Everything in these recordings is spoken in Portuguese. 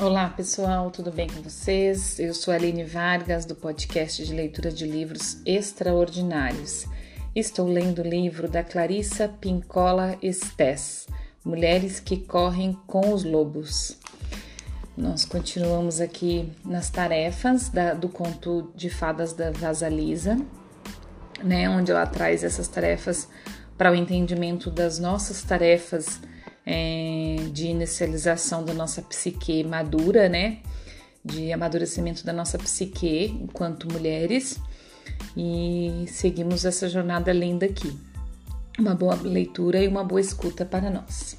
Olá pessoal, tudo bem com vocês? Eu sou Aline Vargas do podcast de leitura de livros extraordinários. Estou lendo o livro da Clarissa Pincola Estes, Mulheres que Correm com os Lobos. Nós continuamos aqui nas tarefas da, do conto de fadas da Vasalisa, né, onde ela traz essas tarefas para o entendimento das nossas tarefas é, de inicialização da nossa psique madura, né? De amadurecimento da nossa psique enquanto mulheres. E seguimos essa jornada linda aqui. Uma boa leitura e uma boa escuta para nós.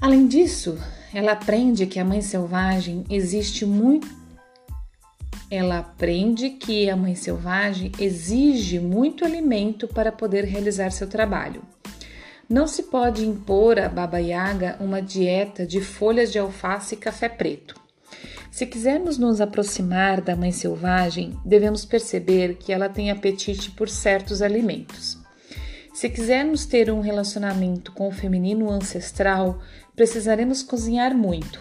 Além disso, ela aprende que a mãe selvagem existe muito. Ela aprende que a mãe selvagem exige muito alimento para poder realizar seu trabalho. Não se pode impor a Baba Yaga uma dieta de folhas de alface e café preto. Se quisermos nos aproximar da mãe selvagem, devemos perceber que ela tem apetite por certos alimentos. Se quisermos ter um relacionamento com o feminino ancestral, precisaremos cozinhar muito.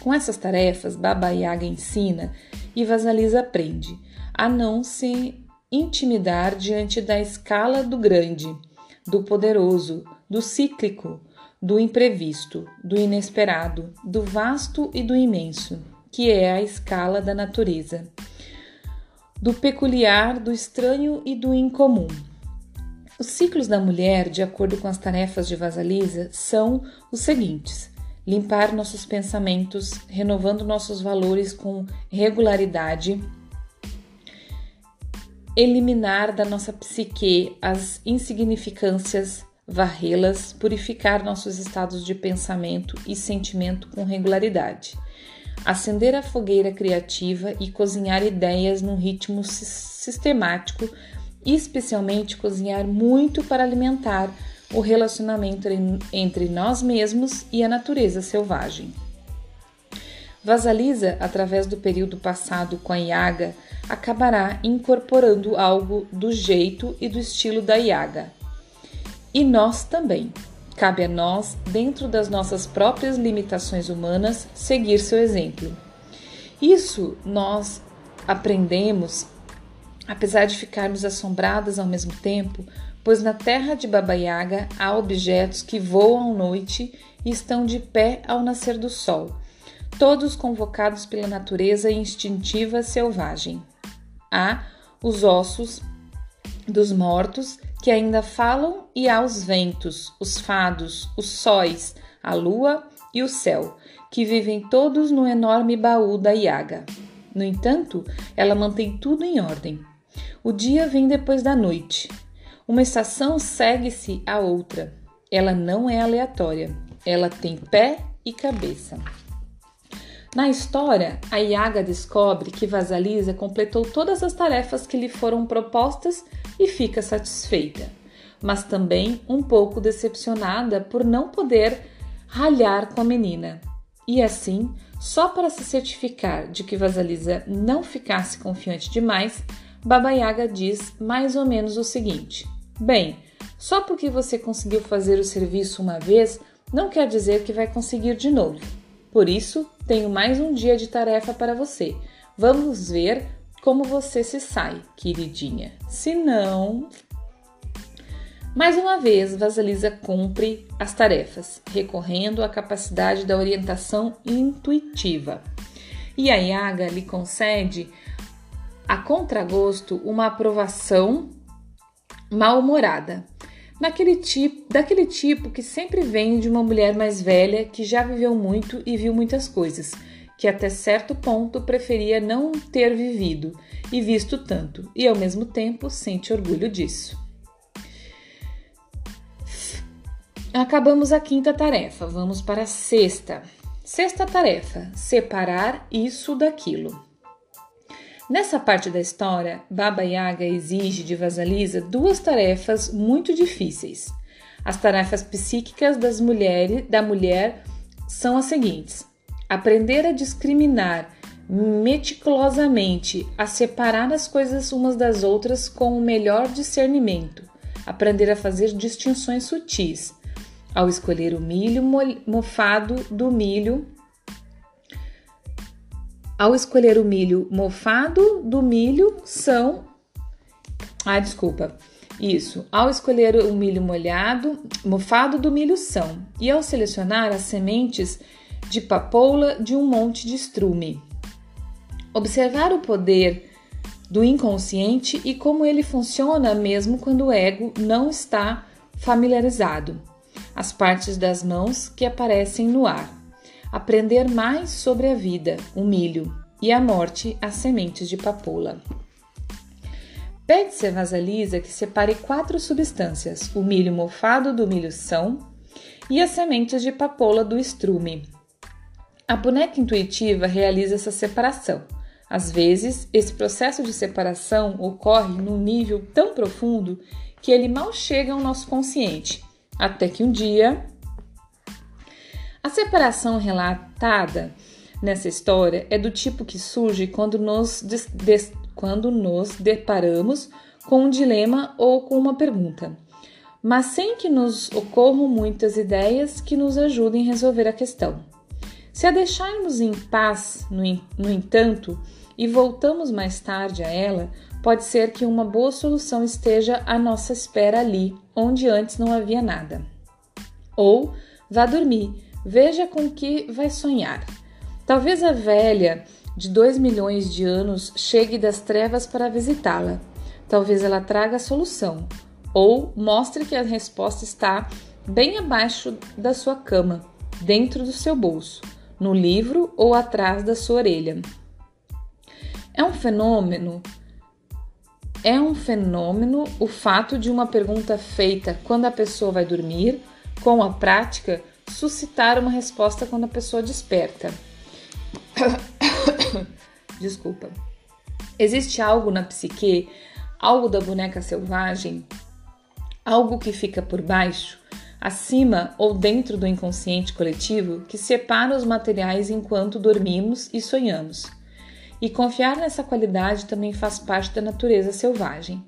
Com essas tarefas, Baba Yaga ensina e Vasalisa aprende a não se intimidar diante da escala do grande do poderoso, do cíclico, do imprevisto, do inesperado, do vasto e do imenso, que é a escala da natureza, do peculiar, do estranho e do incomum. Os ciclos da mulher, de acordo com as tarefas de Vasalisa, são os seguintes: limpar nossos pensamentos, renovando nossos valores com regularidade, eliminar da nossa psique as insignificâncias, varrê-las, purificar nossos estados de pensamento e sentimento com regularidade, acender a fogueira criativa e cozinhar ideias num ritmo sistemático, especialmente cozinhar muito para alimentar o relacionamento entre nós mesmos e a natureza selvagem. Vasalisa, através do período passado com a Yaga, acabará incorporando algo do jeito e do estilo da Yaga. E nós também. Cabe a nós, dentro das nossas próprias limitações humanas, seguir seu exemplo. Isso nós aprendemos, apesar de ficarmos assombradas ao mesmo tempo, pois na terra de Baba Yaga há objetos que voam à noite e estão de pé ao nascer do sol, todos convocados pela natureza instintiva selvagem. Há os ossos dos mortos que ainda falam, e há os ventos, os fados, os sóis, a lua e o céu, que vivem todos no enorme baú da Iaga. No entanto, ela mantém tudo em ordem. O dia vem depois da noite. Uma estação segue-se à outra. Ela não é aleatória. Ela tem pé e cabeça. Na história, a Yaga descobre que Vasalisa completou todas as tarefas que lhe foram propostas e fica satisfeita, mas também um pouco decepcionada por não poder ralhar com a menina. E assim, só para se certificar de que Vasalisa não ficasse confiante demais, Baba Yaga diz mais ou menos o seguinte: Bem, só porque você conseguiu fazer o serviço uma vez, não quer dizer que vai conseguir de novo. Por isso, tenho mais um dia de tarefa para você. Vamos ver como você se sai, queridinha. Se não. Mais uma vez, Vasalisa cumpre as tarefas, recorrendo à capacidade da orientação intuitiva. E a Yaga lhe concede, a contragosto, uma aprovação mal-humorada naquele tipo, daquele tipo que sempre vem de uma mulher mais velha que já viveu muito e viu muitas coisas, que até certo ponto preferia não ter vivido e visto tanto, e ao mesmo tempo sente orgulho disso. Acabamos a quinta tarefa, vamos para a sexta. Sexta tarefa: separar isso daquilo. Nessa parte da história, Baba Yaga exige de Vasalisa duas tarefas muito difíceis. As tarefas psíquicas das mulheres, da mulher são as seguintes: aprender a discriminar meticulosamente, a separar as coisas umas das outras com o melhor discernimento, aprender a fazer distinções sutis, ao escolher o milho mofado do milho Ao escolher o milho mofado do milho são. Ah, desculpa. Isso. Ao escolher o milho molhado, mofado do milho são. E ao selecionar as sementes de papoula de um monte de estrume. Observar o poder do inconsciente e como ele funciona mesmo quando o ego não está familiarizado. As partes das mãos que aparecem no ar. Aprender mais sobre a vida, o milho, e a morte, as sementes de papoula. Pede-se vasalisa que separe quatro substâncias: o milho mofado do milho são e as sementes de papoula do estrume. A boneca intuitiva realiza essa separação. Às vezes, esse processo de separação ocorre num nível tão profundo que ele mal chega ao nosso consciente, até que um dia. A separação relatada nessa história é do tipo que surge quando nos, quando nos deparamos com um dilema ou com uma pergunta, mas sem que nos ocorram muitas ideias que nos ajudem a resolver a questão. Se a deixarmos em paz, no, no entanto, e voltamos mais tarde a ela, pode ser que uma boa solução esteja à nossa espera ali, onde antes não havia nada. Ou vá dormir, veja com que vai sonhar. Talvez a velha de dois milhões de anos chegue das trevas para visitá-la. Talvez ela traga a solução, ou mostre que a resposta está bem abaixo da sua cama, dentro do seu bolso no livro ou atrás da sua orelha. É um fenômeno é um fenômeno o fato de uma pergunta feita quando a pessoa vai dormir, com a prática, suscitar uma resposta quando a pessoa desperta. Desculpa. Existe algo na psique, algo da boneca selvagem, algo que fica por baixo, acima ou dentro do inconsciente coletivo que separa os materiais enquanto dormimos e sonhamos. E confiar nessa qualidade também faz parte da natureza selvagem.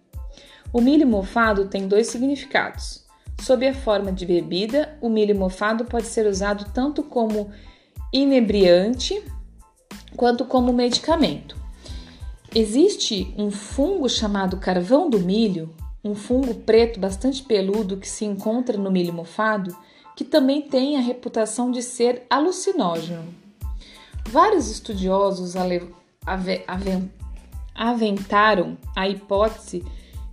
O milho mofado tem dois significados. Sob a forma de bebida, o milho mofado pode ser usado tanto como inebriante quanto como medicamento. Existe um fungo chamado carvão do milho um fungo preto bastante peludo que se encontra no milho mofado, que também tem a reputação de ser alucinógeno. Vários estudiosos aventaram a hipótese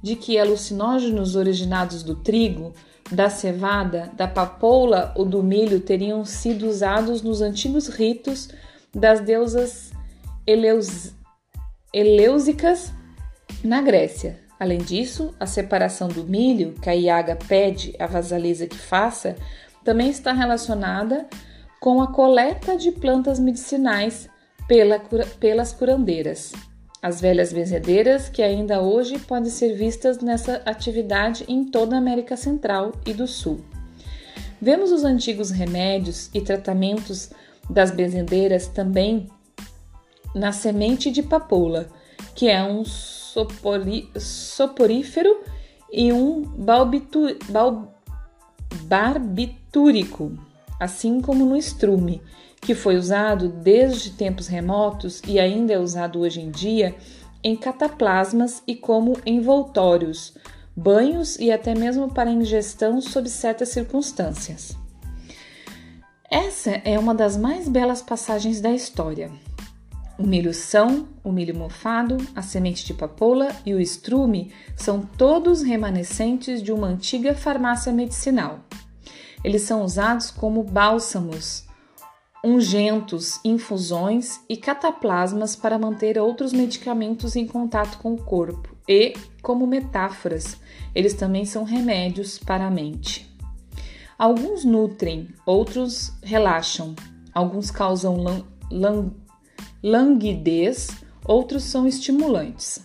de que alucinógenos originados do trigo, da cevada, da papoula ou do milho teriam sido usados nos antigos ritos das deusas eleus... elêusicas na Grécia. Além disso, a separação do milho que a Iaga pede a vasalisa que faça também está relacionada com a coleta de plantas medicinais pela, pelas curandeiras, as velhas benzedeiras que ainda hoje podem ser vistas nessa atividade em toda a América Central e do Sul. Vemos os antigos remédios e tratamentos das benzedeiras também na semente de papoula, que é um soporífero e um balbitu, bal, barbitúrico, assim como no estrume, que foi usado desde tempos remotos e ainda é usado hoje em dia em cataplasmas e como envoltórios, banhos e até mesmo para ingestão sob certas circunstâncias. Essa é uma das mais belas passagens da história. O milho são, o milho mofado, a semente de papoula e o estrume são todos remanescentes de uma antiga farmácia medicinal. Eles são usados como bálsamos, ungentos, infusões e cataplasmas para manter outros medicamentos em contato com o corpo e, como metáforas, eles também são remédios para a mente. Alguns nutrem, outros relaxam, alguns causam lan languidez, outros são estimulantes.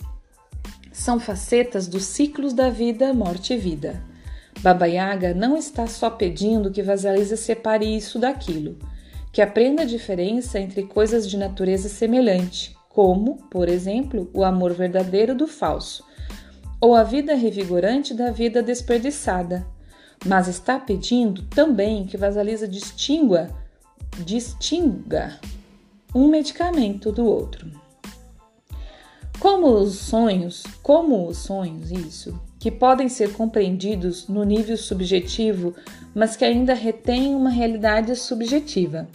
São facetas dos ciclos da vida, morte e vida. Baba Yaga não está só pedindo que Vasalisa separe isso daquilo, que aprenda a diferença entre coisas de natureza semelhante, como, por exemplo, o amor verdadeiro do falso, ou a vida revigorante da vida desperdiçada, mas está pedindo também que Vasalisa distingua, distinga um medicamento do outro. Como os sonhos, como os sonhos, isso, que podem ser compreendidos no nível subjetivo, mas que ainda retêm uma realidade subjetiva.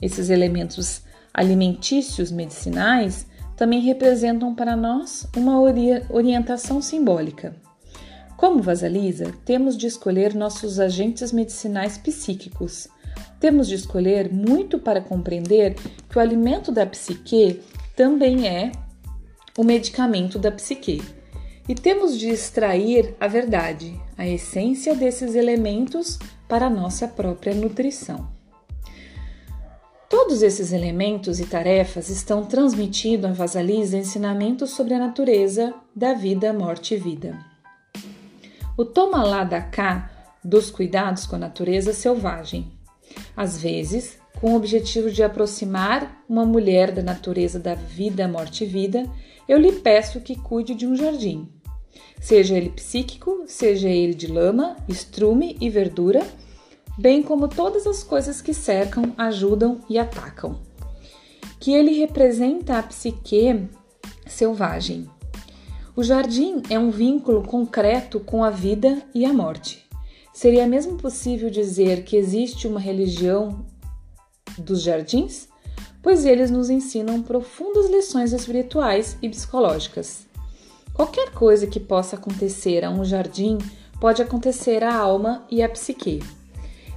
Esses elementos alimentícios medicinais também representam para nós uma orientação simbólica. Como Vasalisa, temos de escolher nossos agentes medicinais psíquicos. Temos de escolher muito para compreender que o alimento da psique também é o medicamento da psique. E temos de extrair a verdade, a essência desses elementos para a nossa própria nutrição. Todos esses elementos e tarefas estão transmitindo a Vasalisa ensinamentos sobre a natureza da vida, morte e vida. O toma lá da cá dos cuidados com a natureza selvagem. Às vezes, com o objetivo de aproximar uma mulher da natureza da vida, morte e vida, eu lhe peço que cuide de um jardim. Seja ele psíquico, seja ele de lama, estrume e verdura, bem como todas as coisas que cercam, ajudam e atacam. Que ele representa a psique selvagem. O jardim é um vínculo concreto com a vida e a morte. Seria mesmo possível dizer que existe uma religião dos jardins? pois eles nos ensinam profundas lições espirituais e psicológicas. Qualquer coisa que possa acontecer a um jardim pode acontecer à alma e à psique.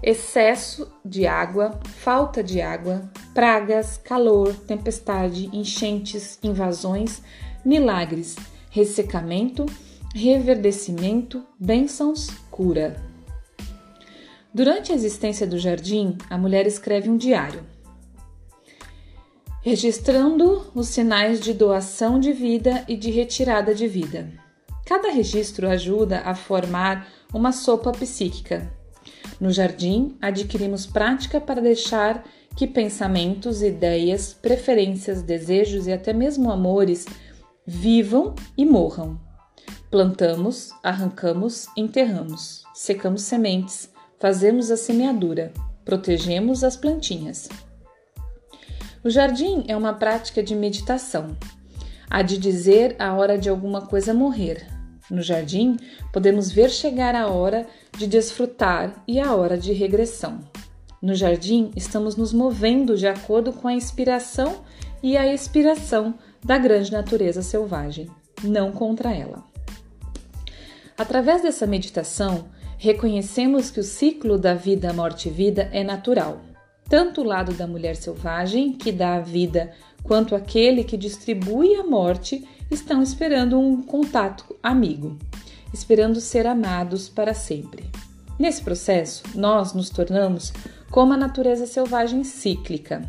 Excesso de água, falta de água, pragas, calor, tempestade, enchentes, invasões, milagres, ressecamento, reverdecimento, bênçãos, cura. Durante a existência do jardim, a mulher escreve um diário registrando os sinais de doação de vida e de retirada de vida. Cada registro ajuda a formar uma sopa psíquica. No jardim, adquirimos prática para deixar que pensamentos, ideias, preferências, desejos e até mesmo amores vivam e morram. Plantamos, arrancamos, enterramos, secamos sementes, fazemos a semeadura, protegemos as plantinhas. O jardim é uma prática de meditação, a de dizer a hora de alguma coisa morrer. No jardim, podemos ver chegar a hora de desfrutar e a hora de regressão. No jardim, estamos nos movendo de acordo com a inspiração e a expiração da grande natureza selvagem, não contra ela. Através dessa meditação, reconhecemos que o ciclo da vida, morte e vida é natural tanto o lado da mulher selvagem, que dá a vida, quanto aquele que distribui a morte, estão esperando um contato amigo, esperando ser amados para sempre. Nesse processo, nós nos tornamos como a natureza selvagem cíclica.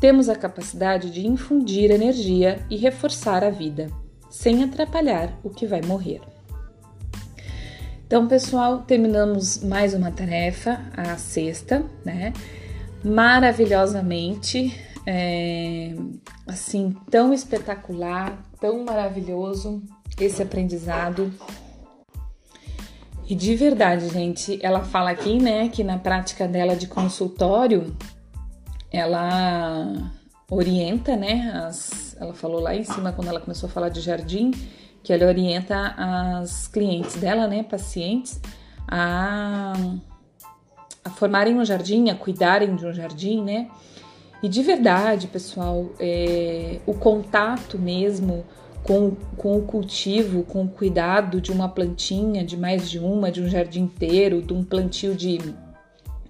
Temos a capacidade de infundir energia e reforçar a vida, sem atrapalhar o que vai morrer. Então, pessoal, terminamos mais uma tarefa, a sexta, né? Maravilhosamente, é, assim, tão espetacular, tão maravilhoso esse aprendizado. E de verdade, gente, ela fala aqui, né, que na prática dela de consultório, ela orienta, né, as, ela falou lá em cima quando ela começou a falar de jardim, que ela orienta as clientes dela, né, pacientes, a a formarem um jardim, a cuidarem de um jardim, né? E de verdade, pessoal, é, o contato mesmo com, com o cultivo, com o cuidado de uma plantinha, de mais de uma, de um jardim inteiro, de um plantio de,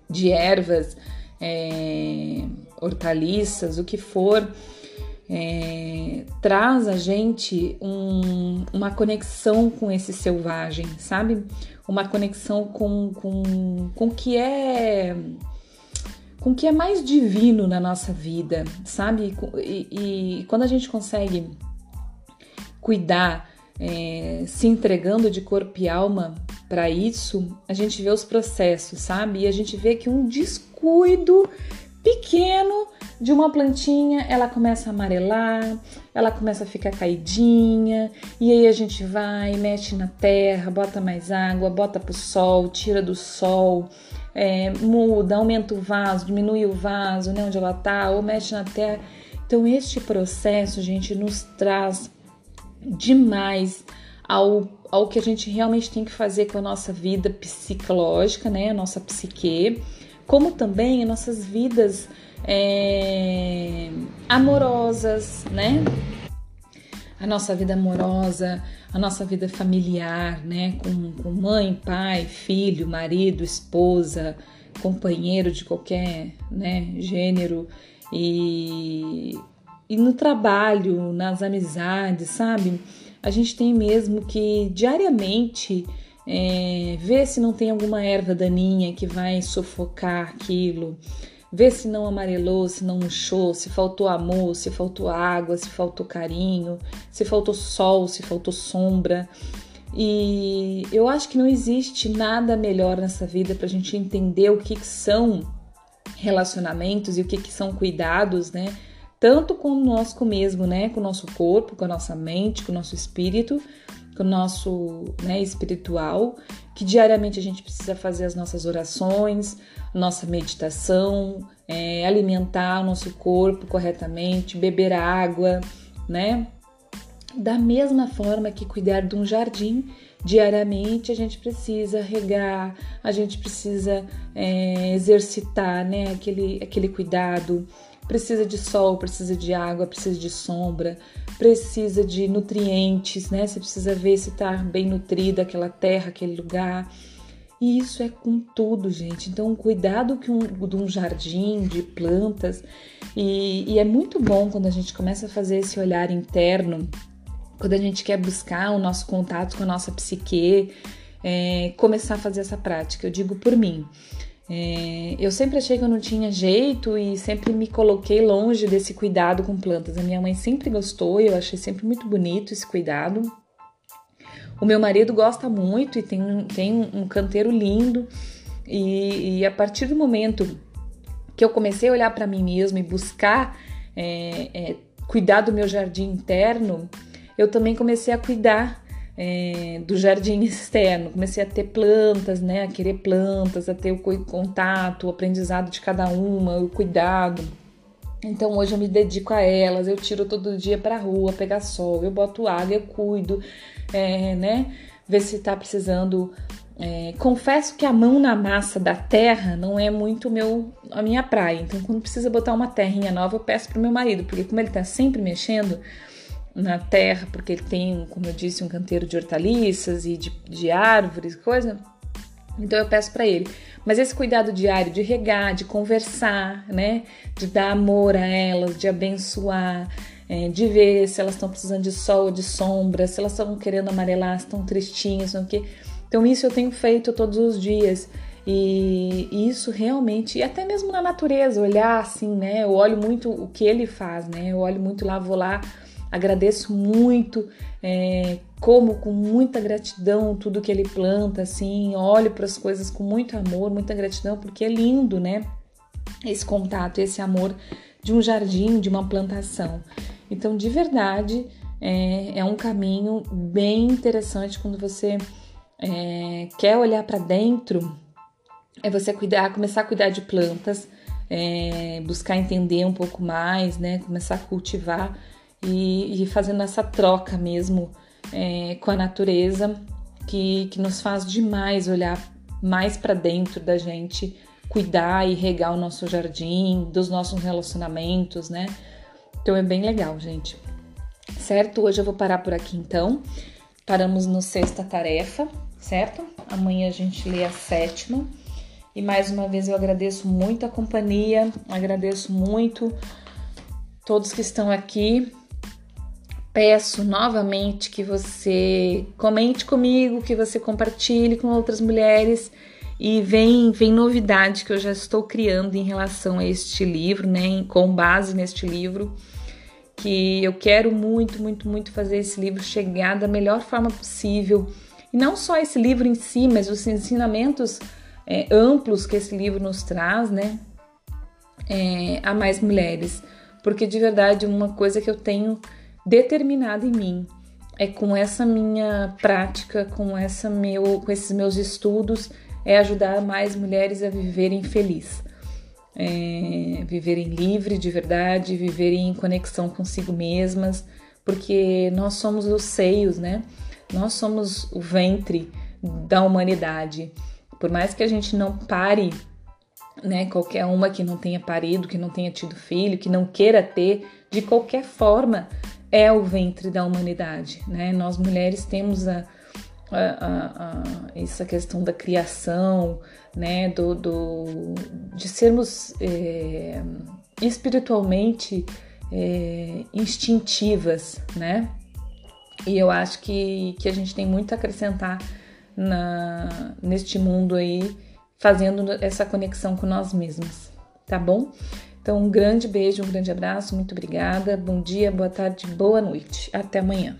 de ervas, é, hortaliças, o que for, é, traz a gente um, uma conexão com esse selvagem, sabe? Uma conexão com, com, com o que é com o que é mais divino na nossa vida, sabe? E, e quando a gente consegue cuidar, é, se entregando de corpo e alma para isso, a gente vê os processos, sabe? E a gente vê que um descuido pequeno de uma plantinha, ela começa a amarelar, ela começa a ficar caidinha, e aí a gente vai, mexe na terra, bota mais água, bota pro sol, tira do sol, é, muda, aumenta o vaso, diminui o vaso, né, onde ela tá, ou mexe na terra. Então, este processo, gente, nos traz demais ao, ao que a gente realmente tem que fazer com a nossa vida psicológica, né? A nossa psique, como também as nossas vidas é, amorosas, né? A nossa vida amorosa, a nossa vida familiar, né? Com, com mãe, pai, filho, marido, esposa, companheiro de qualquer né, gênero e, e no trabalho, nas amizades, sabe? A gente tem mesmo que diariamente é, ver se não tem alguma erva daninha que vai sufocar aquilo, ver se não amarelou, se não murchou, se faltou amor, se faltou água, se faltou carinho, se faltou sol, se faltou sombra. E eu acho que não existe nada melhor nessa vida para a gente entender o que, que são relacionamentos e o que, que são cuidados, né? Tanto conosco mesmo, né? Com o nosso corpo, com a nossa mente, com o nosso espírito, com o nosso né, espiritual, que diariamente a gente precisa fazer as nossas orações, nossa meditação, é, alimentar o nosso corpo corretamente, beber água, né? Da mesma forma que cuidar de um jardim, diariamente a gente precisa regar, a gente precisa é, exercitar né, aquele, aquele cuidado. Precisa de sol, precisa de água, precisa de sombra, precisa de nutrientes, né? Você precisa ver se está bem nutrida aquela terra, aquele lugar. E isso é com tudo, gente. Então, cuidado que um, de um jardim, de plantas. E, e é muito bom quando a gente começa a fazer esse olhar interno quando a gente quer buscar o nosso contato com a nossa psique, é, começar a fazer essa prática. Eu digo por mim. É, eu sempre achei que eu não tinha jeito e sempre me coloquei longe desse cuidado com plantas. A minha mãe sempre gostou e eu achei sempre muito bonito esse cuidado. O meu marido gosta muito e tem, tem um canteiro lindo. E, e a partir do momento que eu comecei a olhar para mim mesma e buscar é, é, cuidar do meu jardim interno, eu também comecei a cuidar é, do jardim externo, comecei a ter plantas, né, a querer plantas, a ter o contato, o aprendizado de cada uma, o cuidado. Então hoje eu me dedico a elas, eu tiro todo dia para a rua pegar sol, eu boto água, eu cuido, é, né, ver se está precisando. É, confesso que a mão na massa da terra não é muito meu a minha praia. Então quando precisa botar uma terrinha nova eu peço pro meu marido, porque como ele está sempre mexendo, na terra, porque ele tem, como eu disse, um canteiro de hortaliças e de, de árvores, coisa. Então eu peço para ele. Mas esse cuidado diário de regar, de conversar, né? De dar amor a elas, de abençoar, é, de ver se elas estão precisando de sol ou de sombra, se elas estão querendo amarelar, se estão tristinhas, não que. Então isso eu tenho feito todos os dias. E, e isso realmente, e até mesmo na natureza, olhar assim, né? Eu olho muito o que ele faz, né? Eu olho muito lá, vou lá Agradeço muito, é, como com muita gratidão tudo que ele planta, assim, olho para as coisas com muito amor, muita gratidão, porque é lindo, né? Esse contato, esse amor de um jardim, de uma plantação. Então, de verdade, é, é um caminho bem interessante quando você é, quer olhar para dentro, é você cuidar, começar a cuidar de plantas, é, buscar entender um pouco mais, né? Começar a cultivar e, e fazendo essa troca mesmo é, com a natureza que, que nos faz demais olhar mais para dentro da gente, cuidar e regar o nosso jardim, dos nossos relacionamentos, né? Então é bem legal, gente. Certo? Hoje eu vou parar por aqui então. Paramos no sexta tarefa, certo? Amanhã a gente lê a sétima. E mais uma vez eu agradeço muito a companhia, agradeço muito todos que estão aqui peço novamente que você comente comigo, que você compartilhe com outras mulheres e vem, vem novidade que eu já estou criando em relação a este livro, né, com base neste livro, que eu quero muito, muito, muito fazer esse livro chegar da melhor forma possível. E não só esse livro em si, mas os ensinamentos é, amplos que esse livro nos traz, né, é, a mais mulheres. Porque de verdade, uma coisa que eu tenho determinada em mim. É com essa minha prática, com essa meu, com esses meus estudos, é ajudar mais mulheres a viverem felizes. é, viverem livre de verdade, viverem em conexão consigo mesmas, porque nós somos os seios, né? Nós somos o ventre da humanidade. Por mais que a gente não pare, né, qualquer uma que não tenha parido, que não tenha tido filho, que não queira ter, de qualquer forma, é o ventre da humanidade, né? Nós mulheres temos a, a, a, essa questão da criação, né, do, do de sermos é, espiritualmente é, instintivas, né? E eu acho que, que a gente tem muito a acrescentar na, neste mundo aí, fazendo essa conexão com nós mesmas, tá bom? Então, um grande beijo, um grande abraço, muito obrigada. Bom dia, boa tarde, boa noite. Até amanhã.